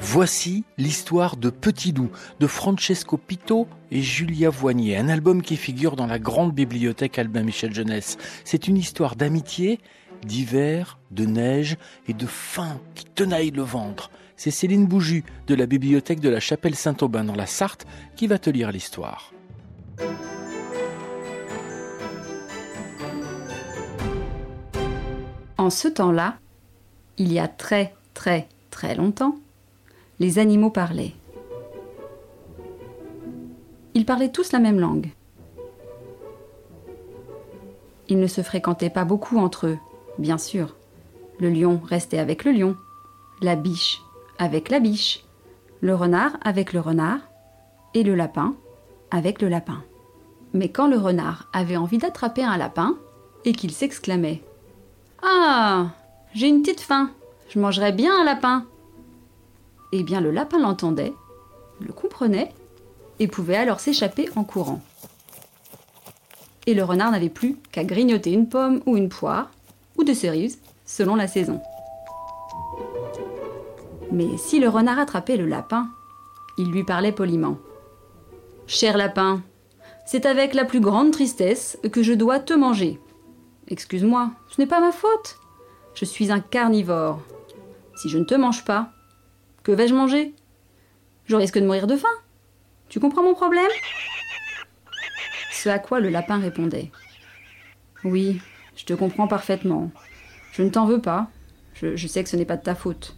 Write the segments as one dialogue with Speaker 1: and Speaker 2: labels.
Speaker 1: Voici l'histoire de Petit Loup de Francesco Pito et Julia Voignier, un album qui figure dans la grande bibliothèque Albin Michel Jeunesse. C'est une histoire d'amitié, d'hiver, de neige et de faim qui tenaille le ventre. C'est Céline Bouju de la bibliothèque de la Chapelle Saint-Aubin dans la Sarthe qui va te lire l'histoire.
Speaker 2: En ce temps-là, il y a très très très longtemps, les animaux parlaient. Ils parlaient tous la même langue. Ils ne se fréquentaient pas beaucoup entre eux, bien sûr. Le lion restait avec le lion, la biche avec la biche, le renard avec le renard, et le lapin avec le lapin. Mais quand le renard avait envie d'attraper un lapin, et qu'il s'exclamait Ah J'ai une petite faim, je mangerais bien un lapin eh bien le lapin l'entendait, le comprenait, et pouvait alors s'échapper en courant. Et le renard n'avait plus qu'à grignoter une pomme ou une poire, ou de cerises, selon la saison. Mais si le renard attrapait le lapin, il lui parlait poliment. Cher lapin, c'est avec la plus grande tristesse que je dois te manger. Excuse-moi, ce n'est pas ma faute. Je suis un carnivore. Si je ne te mange pas, que vais-je manger? Je risque de mourir de faim. Tu comprends mon problème? Ce à quoi le lapin répondait. Oui, je te comprends parfaitement. Je ne t'en veux pas. Je, sais que ce n'est pas de ta faute.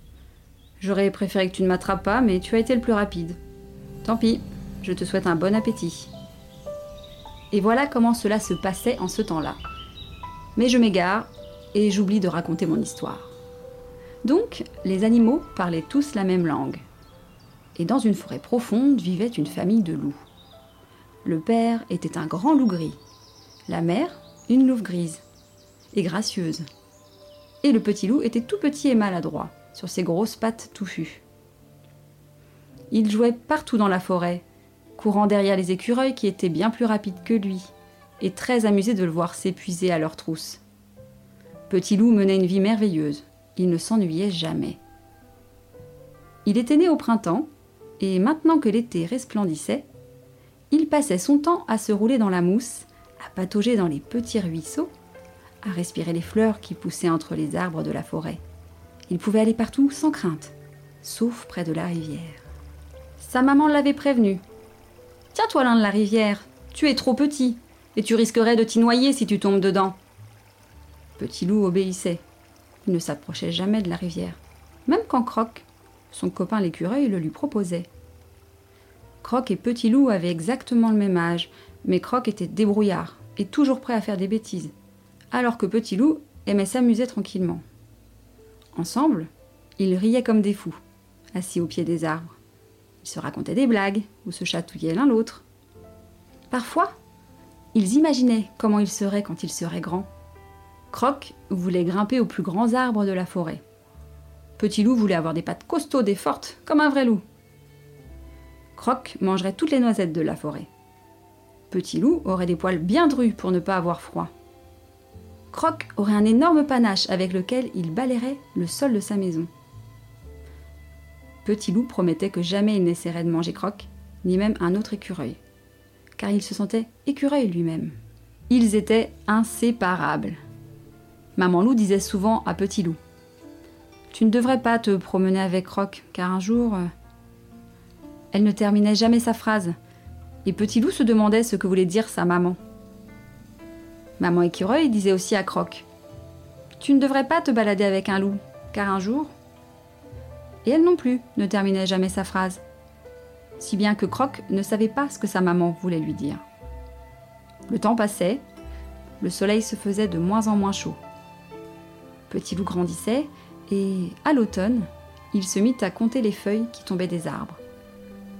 Speaker 2: J'aurais préféré que tu ne m'attrapes pas, mais tu as été le plus rapide. Tant pis, je te souhaite un bon appétit. Et voilà comment cela se passait en ce temps-là. Mais je m'égare et j'oublie de raconter mon histoire. Donc, les animaux parlaient tous la même langue. Et dans une forêt profonde vivait une famille de loups. Le père était un grand loup gris, la mère une louve grise et gracieuse. Et le petit loup était tout petit et maladroit, sur ses grosses pattes touffues. Il jouait partout dans la forêt, courant derrière les écureuils qui étaient bien plus rapides que lui, et très amusé de le voir s'épuiser à leur trousse. Petit loup menait une vie merveilleuse il ne s'ennuyait jamais. Il était né au printemps, et maintenant que l'été resplendissait, il passait son temps à se rouler dans la mousse, à patauger dans les petits ruisseaux, à respirer les fleurs qui poussaient entre les arbres de la forêt. Il pouvait aller partout sans crainte, sauf près de la rivière. Sa maman l'avait prévenu. Tiens-toi l'un de la rivière, tu es trop petit, et tu risquerais de t'y noyer si tu tombes dedans. Petit loup obéissait. Il ne s'approchait jamais de la rivière, même quand Croc, son copain l'écureuil, le lui proposait. Croc et Petit Loup avaient exactement le même âge, mais Croc était débrouillard et toujours prêt à faire des bêtises, alors que Petit Loup aimait s'amuser tranquillement. Ensemble, ils riaient comme des fous, assis au pied des arbres. Ils se racontaient des blagues ou se chatouillaient l'un l'autre. Parfois, ils imaginaient comment ils seraient quand ils seraient grands Croc voulait grimper aux plus grands arbres de la forêt. Petit loup voulait avoir des pattes costaudes et fortes, comme un vrai loup. Croc mangerait toutes les noisettes de la forêt. Petit loup aurait des poils bien drus pour ne pas avoir froid. Croc aurait un énorme panache avec lequel il balayerait le sol de sa maison. Petit loup promettait que jamais il n'essaierait de manger Croc, ni même un autre écureuil, car il se sentait écureuil lui-même. Ils étaient inséparables. Maman loup disait souvent à Petit loup Tu ne devrais pas te promener avec Croc, car un jour. Euh, elle ne terminait jamais sa phrase, et Petit loup se demandait ce que voulait dire sa maman. Maman écureuil disait aussi à Croc Tu ne devrais pas te balader avec un loup, car un jour. Et elle non plus ne terminait jamais sa phrase, si bien que Croc ne savait pas ce que sa maman voulait lui dire. Le temps passait, le soleil se faisait de moins en moins chaud. Petit loup grandissait, et à l'automne, il se mit à compter les feuilles qui tombaient des arbres.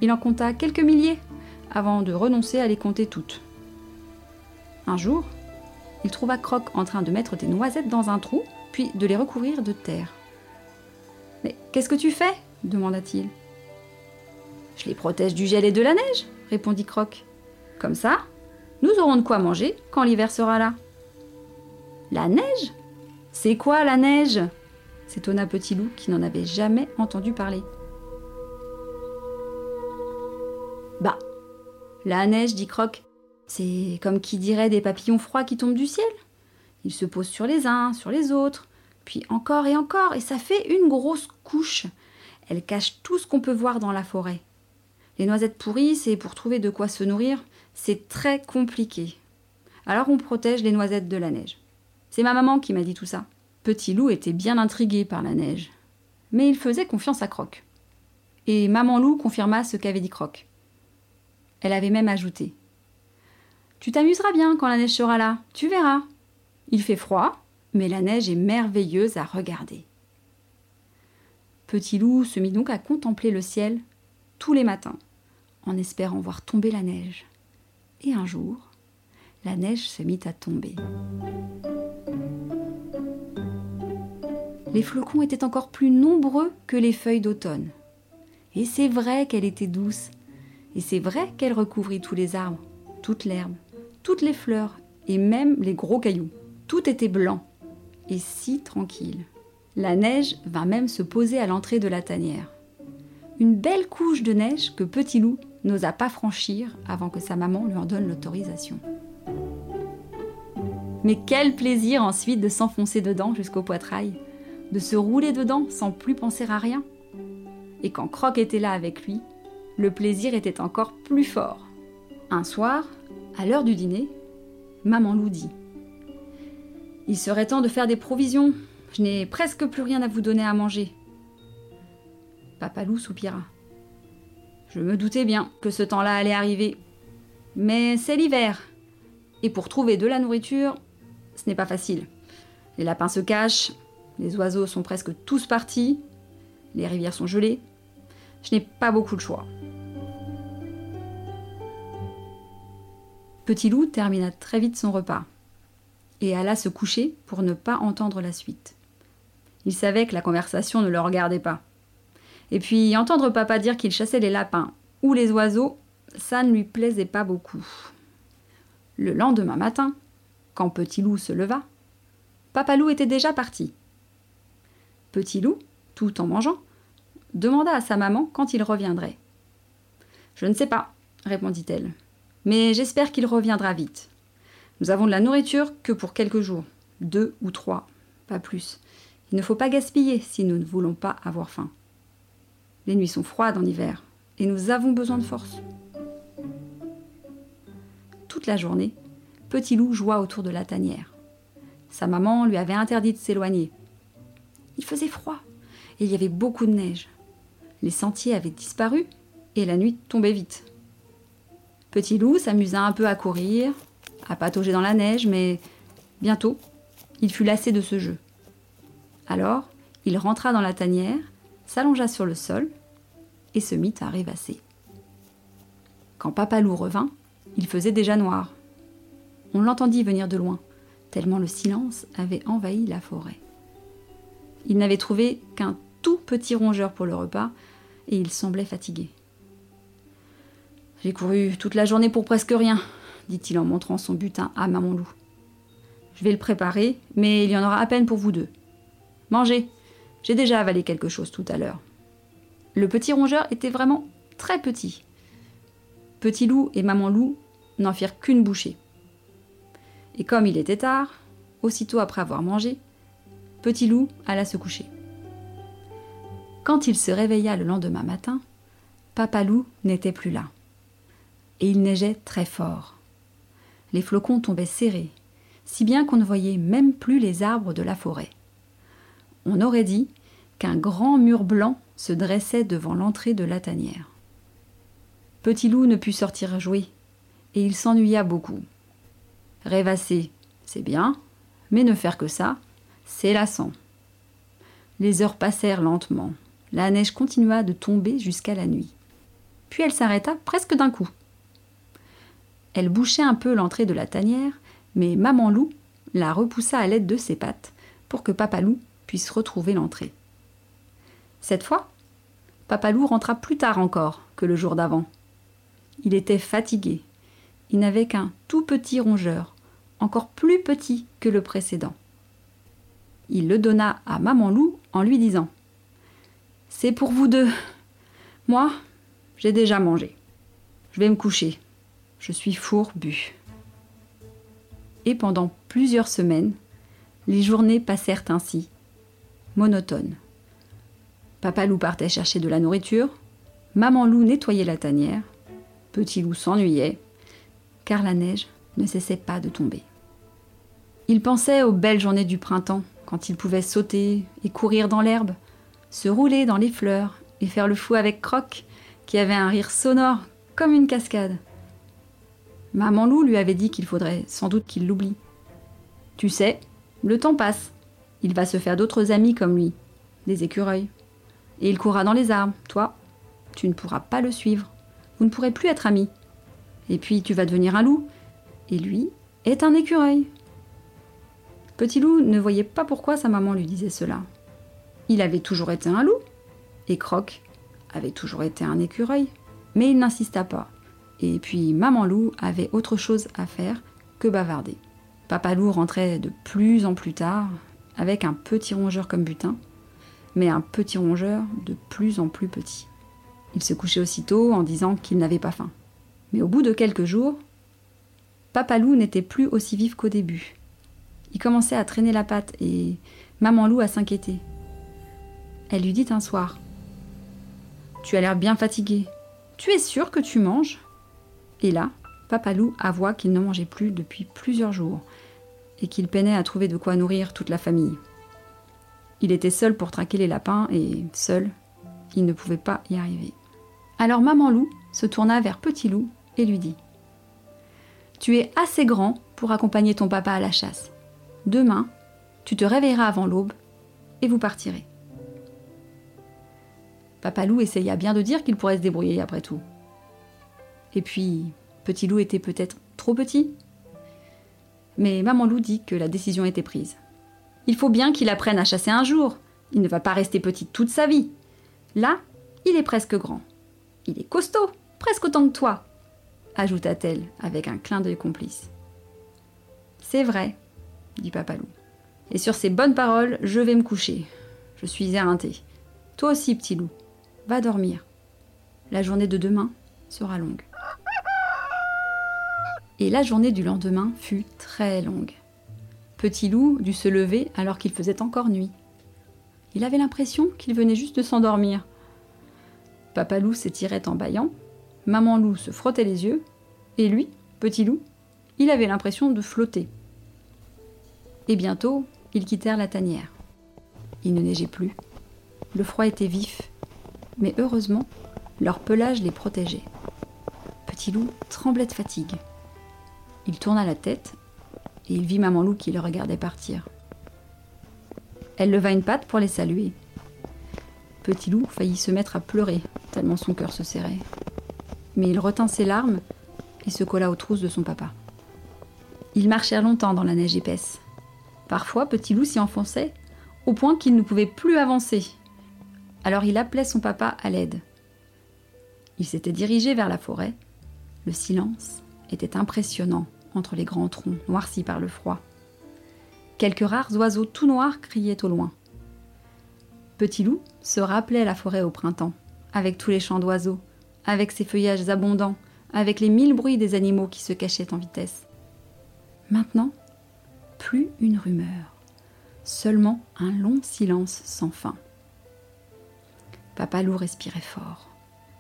Speaker 2: Il en compta quelques milliers, avant de renoncer à les compter toutes. Un jour, il trouva Croc en train de mettre des noisettes dans un trou, puis de les recouvrir de terre. Mais qu'est-ce que tu fais? demanda-t-il. Je les protège du gel et de la neige, répondit Croc. Comme ça, nous aurons de quoi manger quand l'hiver sera là. La neige C'est quoi la neige? S'étonna Petit Loup qui n'en avait jamais entendu parler. Bah, la neige, dit Croc, c'est comme qui dirait des papillons froids qui tombent du ciel. Ils se posent sur les uns, sur les autres, puis encore et encore, et ça fait une grosse couche. Elle cache tout ce qu'on peut voir dans la forêt. Les noisettes pourries, c'est pour trouver de quoi se nourrir, c'est très compliqué. Alors on protège les noisettes de la neige. C'est ma maman qui m'a dit tout ça. Petit loup était bien intrigué par la neige. Mais il faisait confiance à Croc. Et maman loup confirma ce qu'avait dit Croc. Elle avait même ajouté Tu t'amuseras bien quand la neige sera là, tu verras. Il fait froid, mais la neige est merveilleuse à regarder. Petit loup se mit donc à contempler le ciel tous les matins, en espérant voir tomber la neige. Et un jour, la neige se mit à tomber. Les flocons étaient encore plus nombreux que les feuilles d'automne. Et c'est vrai qu'elle était douce. Et c'est vrai qu'elle recouvrit tous les arbres, toute l'herbe, toutes les fleurs et même les gros cailloux. Tout était blanc et si tranquille. La neige vint même se poser à l'entrée de la tanière. Une belle couche de neige que Petit Loup n'osa pas franchir avant que sa maman lui en donne l'autorisation. Mais quel plaisir ensuite de s'enfoncer dedans jusqu'au poitrail, de se rouler dedans sans plus penser à rien. Et quand Croc était là avec lui, le plaisir était encore plus fort. Un soir, à l'heure du dîner, maman loup dit Il serait temps de faire des provisions. Je n'ai presque plus rien à vous donner à manger. Papa loup soupira. Je me doutais bien que ce temps-là allait arriver. Mais c'est l'hiver. Et pour trouver de la nourriture, ce n'est pas facile. Les lapins se cachent, les oiseaux sont presque tous partis, les rivières sont gelées. Je n'ai pas beaucoup de choix. Petit loup termina très vite son repas et alla se coucher pour ne pas entendre la suite. Il savait que la conversation ne le regardait pas. Et puis entendre papa dire qu'il chassait les lapins ou les oiseaux, ça ne lui plaisait pas beaucoup. Le lendemain matin, quand Petit Loup se leva, Papa Loup était déjà parti. Petit Loup, tout en mangeant, demanda à sa maman quand il reviendrait. Je ne sais pas, répondit-elle, mais j'espère qu'il reviendra vite. Nous avons de la nourriture que pour quelques jours, deux ou trois, pas plus. Il ne faut pas gaspiller si nous ne voulons pas avoir faim. Les nuits sont froides en hiver et nous avons besoin de force. Toute la journée, Petit Loup joua autour de la tanière. Sa maman lui avait interdit de s'éloigner. Il faisait froid et il y avait beaucoup de neige. Les sentiers avaient disparu et la nuit tombait vite. Petit Loup s'amusa un peu à courir, à patauger dans la neige, mais bientôt, il fut lassé de ce jeu. Alors, il rentra dans la tanière, s'allongea sur le sol et se mit à rêvasser. Quand Papa Loup revint, il faisait déjà noir. On l'entendit venir de loin, tellement le silence avait envahi la forêt. Il n'avait trouvé qu'un tout petit rongeur pour le repas, et il semblait fatigué. J'ai couru toute la journée pour presque rien, dit-il en montrant son butin à Maman Loup. Je vais le préparer, mais il y en aura à peine pour vous deux. Mangez, j'ai déjà avalé quelque chose tout à l'heure. Le petit rongeur était vraiment très petit. Petit loup et maman loup n'en firent qu'une bouchée. Et comme il était tard, aussitôt après avoir mangé, Petit Loup alla se coucher. Quand il se réveilla le lendemain matin, Papa Loup n'était plus là. Et il neigeait très fort. Les flocons tombaient serrés, si bien qu'on ne voyait même plus les arbres de la forêt. On aurait dit qu'un grand mur blanc se dressait devant l'entrée de la tanière. Petit Loup ne put sortir jouer, et il s'ennuya beaucoup. Rêvasser, c'est bien, mais ne faire que ça, c'est lassant. Les heures passèrent lentement. La neige continua de tomber jusqu'à la nuit. Puis elle s'arrêta presque d'un coup. Elle bouchait un peu l'entrée de la tanière, mais maman loup la repoussa à l'aide de ses pattes pour que papa loup puisse retrouver l'entrée. Cette fois, papa loup rentra plus tard encore que le jour d'avant. Il était fatigué il n'avait qu'un tout petit rongeur, encore plus petit que le précédent. Il le donna à Maman Loup en lui disant C'est pour vous deux. Moi, j'ai déjà mangé. je vais me coucher. Je suis fourbu. Et pendant plusieurs semaines, les journées passèrent ainsi, monotones. Papa loup partait chercher de la nourriture, maman loup nettoyait la tanière, petit loup s'ennuyait, car la neige ne cessait pas de tomber. Il pensait aux belles journées du printemps, quand il pouvait sauter et courir dans l'herbe, se rouler dans les fleurs et faire le fou avec Croc, qui avait un rire sonore comme une cascade. Maman loup lui avait dit qu'il faudrait sans doute qu'il l'oublie. Tu sais, le temps passe. Il va se faire d'autres amis comme lui, des écureuils. Et il courra dans les arbres. Toi, tu ne pourras pas le suivre. Vous ne pourrez plus être amis. Et puis tu vas devenir un loup. Et lui est un écureuil. Petit loup ne voyait pas pourquoi sa maman lui disait cela. Il avait toujours été un loup. Et Croc avait toujours été un écureuil. Mais il n'insista pas. Et puis maman loup avait autre chose à faire que bavarder. Papa loup rentrait de plus en plus tard, avec un petit rongeur comme butin, mais un petit rongeur de plus en plus petit. Il se couchait aussitôt en disant qu'il n'avait pas faim. Mais au bout de quelques jours, Papa loup n'était plus aussi vif qu'au début. Il commençait à traîner la patte et maman loup à s'inquiéter. Elle lui dit un soir Tu as l'air bien fatigué. Tu es sûr que tu manges? Et là, Papa loup avoua qu'il ne mangeait plus depuis plusieurs jours et qu'il peinait à trouver de quoi nourrir toute la famille. Il était seul pour traquer les lapins et seul, il ne pouvait pas y arriver. Alors maman loup se tourna vers Petit loup et lui dit Tu es assez grand pour accompagner ton papa à la chasse. Demain, tu te réveilleras avant l'aube et vous partirez. Papa loup essaya bien de dire qu'il pourrait se débrouiller après tout. Et puis, Petit loup était peut-être trop petit mais maman loup dit que la décision était prise. Il faut bien qu'il apprenne à chasser un jour. Il ne va pas rester petit toute sa vie. Là, il est presque grand. Il est costaud, presque autant que toi, ajouta-t-elle avec un clin d'œil complice. C'est vrai, dit Papa Loup. Et sur ces bonnes paroles, je vais me coucher. Je suis éreinté. Toi aussi, petit loup, va dormir. La journée de demain sera longue. Et la journée du lendemain fut très longue. Petit loup dut se lever alors qu'il faisait encore nuit. Il avait l'impression qu'il venait juste de s'endormir. Papa loup s'étirait en bâillant, maman loup se frottait les yeux, et lui, petit loup, il avait l'impression de flotter. Et bientôt, ils quittèrent la tanière. Il ne neigeait plus. Le froid était vif, mais heureusement, leur pelage les protégeait. Petit loup tremblait de fatigue. Il tourna la tête et il vit Maman Loup qui le regardait partir. Elle leva une patte pour les saluer. Petit Loup faillit se mettre à pleurer, tellement son cœur se serrait. Mais il retint ses larmes et se colla aux trousses de son papa. Ils marchèrent longtemps dans la neige épaisse. Parfois, Petit Loup s'y enfonçait, au point qu'il ne pouvait plus avancer. Alors il appelait son papa à l'aide. Il s'était dirigé vers la forêt. Le silence était impressionnant entre les grands troncs noircis par le froid. Quelques rares oiseaux tout noirs criaient au loin. Petit loup se rappelait la forêt au printemps, avec tous les chants d'oiseaux, avec ses feuillages abondants, avec les mille bruits des animaux qui se cachaient en vitesse. Maintenant, plus une rumeur, seulement un long silence sans fin. Papa loup respirait fort.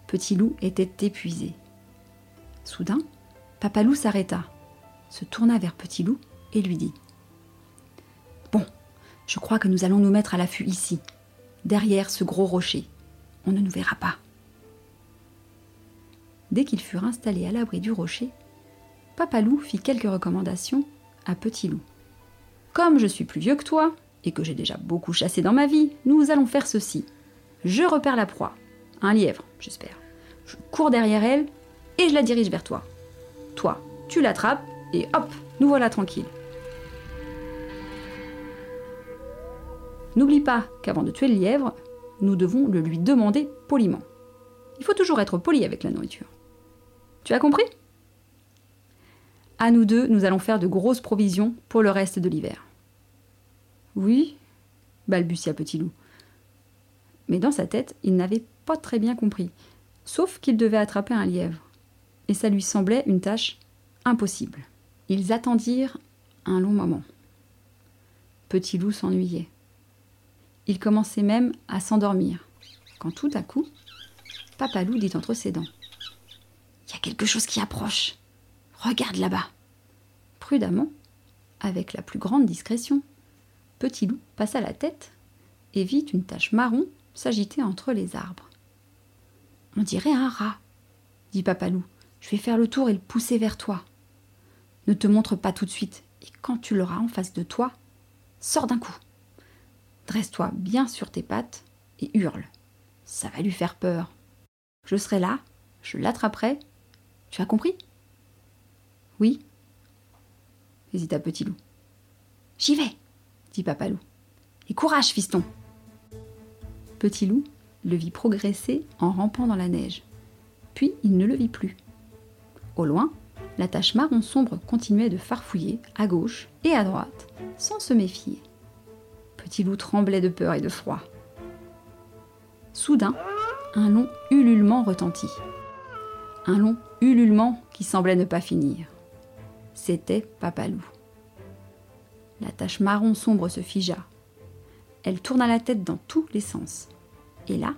Speaker 2: Petit loup était épuisé. Soudain, Papa loup s'arrêta, se tourna vers Petit loup et lui dit Bon, je crois que nous allons nous mettre à l'affût ici, derrière ce gros rocher. On ne nous verra pas. Dès qu'ils furent installés à l'abri du rocher, Papa loup fit quelques recommandations à Petit loup. Comme je suis plus vieux que toi, et que j'ai déjà beaucoup chassé dans ma vie, nous allons faire ceci. Je repère la proie, un lièvre, j'espère. Je cours derrière elle et je la dirige vers toi. Toi, tu l'attrapes et hop, nous voilà tranquilles. N'oublie pas qu'avant de tuer le lièvre, nous devons le lui demander poliment. Il faut toujours être poli avec la nourriture. Tu as compris? À nous deux, nous allons faire de grosses provisions pour le reste de l'hiver. Oui, balbutia Petit Loup. Mais dans sa tête, il n'avait pas très bien compris, sauf qu'il devait attraper un lièvre et ça lui semblait une tâche impossible. Ils attendirent un long moment. Petit loup s'ennuyait. Il commençait même à s'endormir, quand tout à coup, Papa loup dit entre ses dents Il y a quelque chose qui approche. Regarde là-bas. Prudemment, avec la plus grande discrétion, Petit loup passa la tête et vit une tache marron s'agiter entre les arbres. On dirait un rat, dit Papalou. Je vais faire le tour et le pousser vers toi. Ne te montre pas tout de suite, et quand tu l'auras en face de toi, sors d'un coup. Dresse-toi bien sur tes pattes et hurle. Ça va lui faire peur. Je serai là, je l'attraperai. Tu as compris? Oui hésita Petit Loup. J'y vais, dit Papalou. Et courage, fiston Petit Loup le vit progresser en rampant dans la neige. Puis il ne le vit plus. Au loin, la tache marron sombre continuait de farfouiller à gauche et à droite, sans se méfier. Petit loup tremblait de peur et de froid. Soudain, un long ululement retentit. Un long ululement qui semblait ne pas finir. C'était Papalou. La tache marron sombre se figea. Elle tourna la tête dans tous les sens. Et là,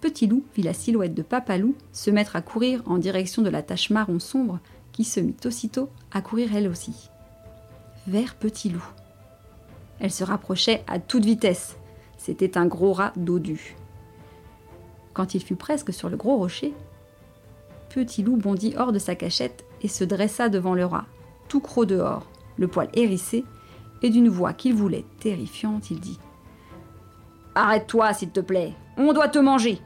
Speaker 2: Petit Loup vit la silhouette de Papalou se mettre à courir en direction de la tache marron sombre qui se mit aussitôt à courir elle aussi. Vers Petit Loup. Elle se rapprochait à toute vitesse. C'était un gros rat dodu. Quand il fut presque sur le gros rocher, Petit Loup bondit hors de sa cachette et se dressa devant le rat, tout croc dehors, le poil hérissé, et d'une voix qu'il voulait terrifiante, il dit Arrête-toi, s'il te plaît, on doit te manger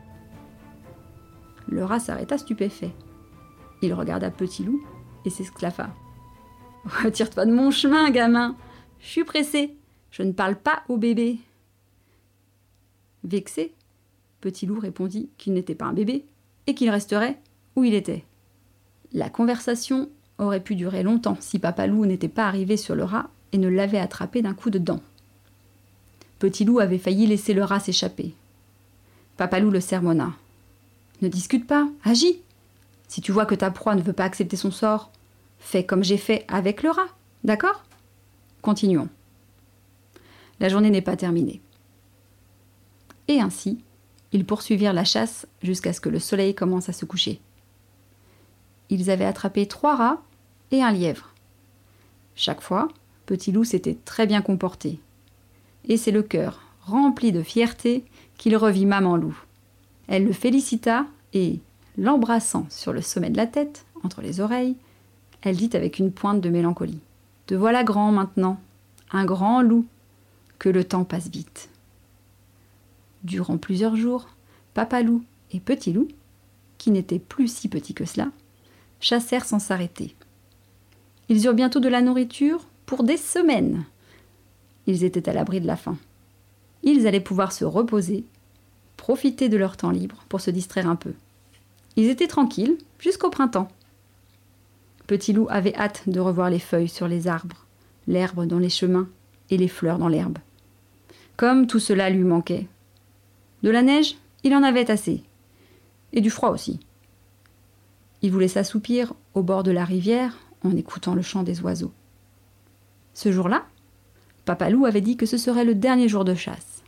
Speaker 2: Le rat s'arrêta stupéfait. Il regarda Petit Loup et s'esclaffa Retire-toi de mon chemin, gamin Je suis pressé, je ne parle pas au bébé. Vexé, Petit Loup répondit qu'il n'était pas un bébé et qu'il resterait où il était. La conversation aurait pu durer longtemps si Papa Loup n'était pas arrivé sur le rat et ne l'avait attrapé d'un coup de dent. Petit Loup avait failli laisser le rat s'échapper. Papalou le sermonna. Ne discute pas, agis. Si tu vois que ta proie ne veut pas accepter son sort, fais comme j'ai fait avec le rat, d'accord? Continuons. La journée n'est pas terminée. Et ainsi, ils poursuivirent la chasse jusqu'à ce que le soleil commence à se coucher. Ils avaient attrapé trois rats et un lièvre. Chaque fois, Petit Loup s'était très bien comporté. Et c'est le cœur, rempli de fierté, qu'il revit Maman Loup. Elle le félicita et, l'embrassant sur le sommet de la tête, entre les oreilles, elle dit avec une pointe de mélancolie Te voilà grand maintenant, un grand loup, que le temps passe vite. Durant plusieurs jours, Papa Loup et Petit Loup, qui n'étaient plus si petits que cela, chassèrent sans s'arrêter. Ils eurent bientôt de la nourriture pour des semaines. Ils étaient à l'abri de la faim. Ils allaient pouvoir se reposer, profiter de leur temps libre pour se distraire un peu. Ils étaient tranquilles jusqu'au printemps. Petit loup avait hâte de revoir les feuilles sur les arbres, l'herbe dans les chemins et les fleurs dans l'herbe. Comme tout cela lui manquait. De la neige, il en avait assez. Et du froid aussi. Il voulait s'assoupir au bord de la rivière en écoutant le chant des oiseaux. Ce jour-là, Papa Loup avait dit que ce serait le dernier jour de chasse.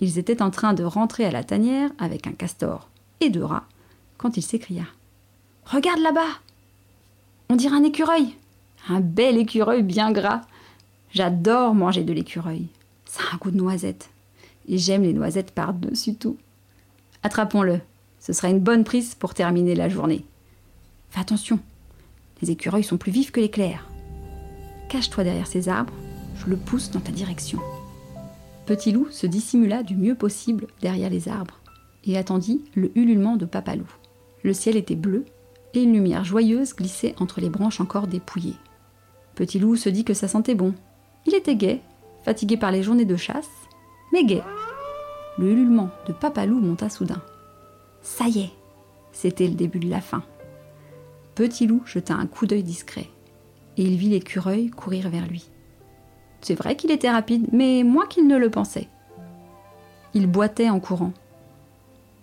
Speaker 2: Ils étaient en train de rentrer à la tanière avec un castor et deux rats quand il s'écria Regarde là-bas On dirait un écureuil Un bel écureuil bien gras J'adore manger de l'écureuil. Ça a un goût de noisette. Et j'aime les noisettes par-dessus tout. Attrapons-le. Ce sera une bonne prise pour terminer la journée. Fais attention. Les écureuils sont plus vifs que l'éclair. Cache-toi derrière ces arbres. Je le pousse dans ta direction. Petit loup se dissimula du mieux possible derrière les arbres et attendit le ululement de Papa Loup. Le ciel était bleu et une lumière joyeuse glissait entre les branches encore dépouillées. Petit loup se dit que ça sentait bon. Il était gai, fatigué par les journées de chasse, mais gai. Le ululement de Papa Loup monta soudain. Ça y est, c'était le début de la fin. Petit loup jeta un coup d'œil discret, et il vit l'écureuil courir vers lui. C'est vrai qu'il était rapide, mais moins qu'il ne le pensait. Il boitait en courant.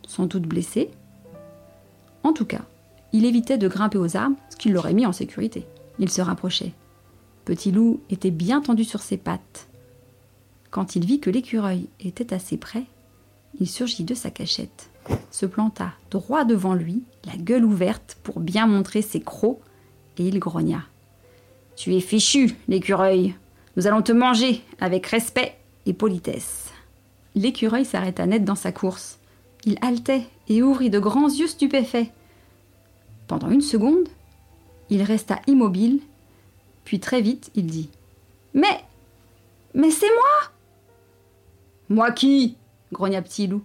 Speaker 2: Sans doute blessé? En tout cas, Il évitait de grimper aux arbres, ce qui l'aurait mis en sécurité. Il se rapprochait. Petit loup était bien tendu sur ses pattes. Quand il vit que l'écureuil était assez près, il surgit de sa cachette, se planta droit devant lui, la gueule ouverte pour bien montrer ses crocs, et il grogna. Tu es fichu, l'écureuil. Nous allons te manger avec respect et politesse. L'écureuil s'arrêta net dans sa course. Il haletait et ouvrit de grands yeux stupéfaits. Pendant une seconde, il resta immobile, puis très vite il dit Mais Mais c'est moi Moi qui grogna Petit Loup.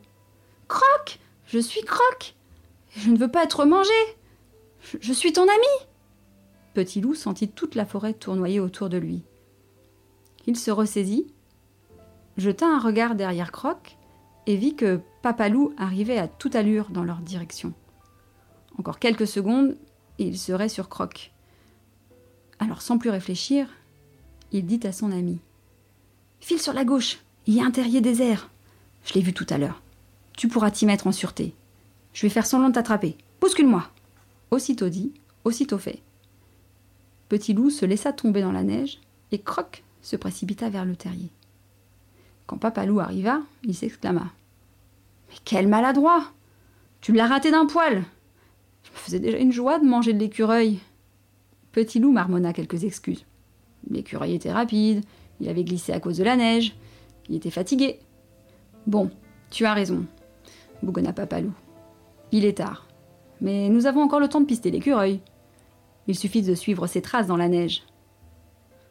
Speaker 2: Croc Je suis Croc Je ne veux pas être mangé je, je suis ton ami Petit Loup sentit toute la forêt tournoyer autour de lui. Il se ressaisit, jeta un regard derrière Croc et vit que Papa Loup arrivait à toute allure dans leur direction. Encore quelques secondes, et il serait sur Croc. Alors, sans plus réfléchir, il dit à son ami File sur la gauche, il y a un terrier désert. Je l'ai vu tout à l'heure. Tu pourras t'y mettre en sûreté. Je vais faire semblant de t'attraper. Bouscule-moi Aussitôt dit, aussitôt fait. Petit loup se laissa tomber dans la neige et Croc se précipita vers le terrier. Quand Papa Loup arriva, il s'exclama Mais quel maladroit Tu l'as raté d'un poil je me faisais déjà une joie de manger de l'écureuil. Petit loup marmonna quelques excuses. L'écureuil était rapide, il avait glissé à cause de la neige, il était fatigué. Bon, tu as raison, bougonna Papalou. Il est tard, mais nous avons encore le temps de pister l'écureuil. Il suffit de suivre ses traces dans la neige.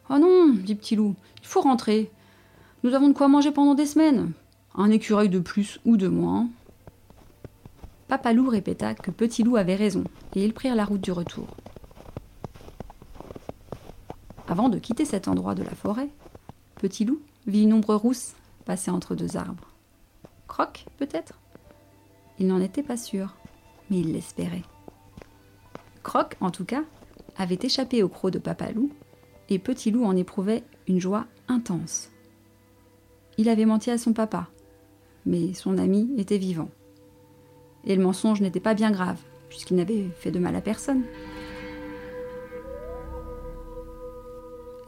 Speaker 2: Oh non, dit Petit Loup, il faut rentrer. Nous avons de quoi manger pendant des semaines. Un écureuil de plus ou de moins, Papa Loup répéta que Petit Loup avait raison, et ils prirent la route du retour. Avant de quitter cet endroit de la forêt, Petit Loup vit une ombre rousse passer entre deux arbres. Croc, peut-être? Il n'en était pas sûr, mais il l'espérait. Croc, en tout cas, avait échappé au croc de Papa Loup, et Petit Loup en éprouvait une joie intense. Il avait menti à son papa, mais son ami était vivant. Et le mensonge n'était pas bien grave, puisqu'il n'avait fait de mal à personne.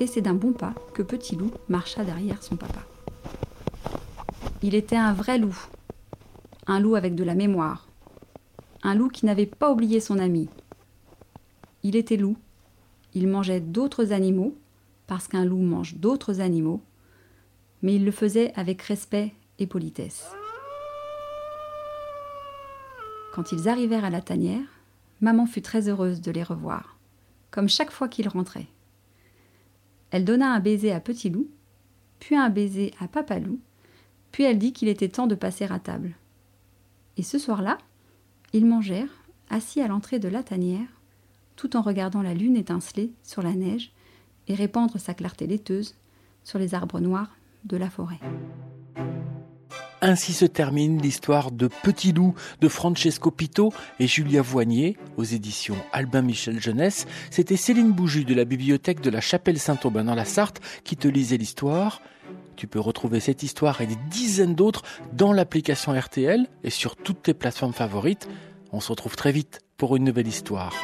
Speaker 2: Et c'est d'un bon pas que Petit Loup marcha derrière son papa. Il était un vrai loup, un loup avec de la mémoire, un loup qui n'avait pas oublié son ami. Il était loup, il mangeait d'autres animaux, parce qu'un loup mange d'autres animaux, mais il le faisait avec respect et politesse. Quand ils arrivèrent à la tanière, maman fut très heureuse de les revoir, comme chaque fois qu'ils rentraient. Elle donna un baiser à Petit Loup, puis un baiser à Papa Loup, puis elle dit qu'il était temps de passer à table. Et ce soir-là, ils mangèrent, assis à l'entrée de la tanière, tout en regardant la lune étinceler sur la neige et répandre sa clarté laiteuse sur les arbres noirs de la forêt.
Speaker 1: Ainsi se termine l'histoire de Petit Loup de Francesco Pito et Julia Voignier aux éditions Albin Michel Jeunesse. C'était Céline Bouju de la bibliothèque de la Chapelle Saint-Aubin dans la Sarthe qui te lisait l'histoire. Tu peux retrouver cette histoire et des dizaines d'autres dans l'application RTL et sur toutes tes plateformes favorites. On se retrouve très vite pour une nouvelle histoire.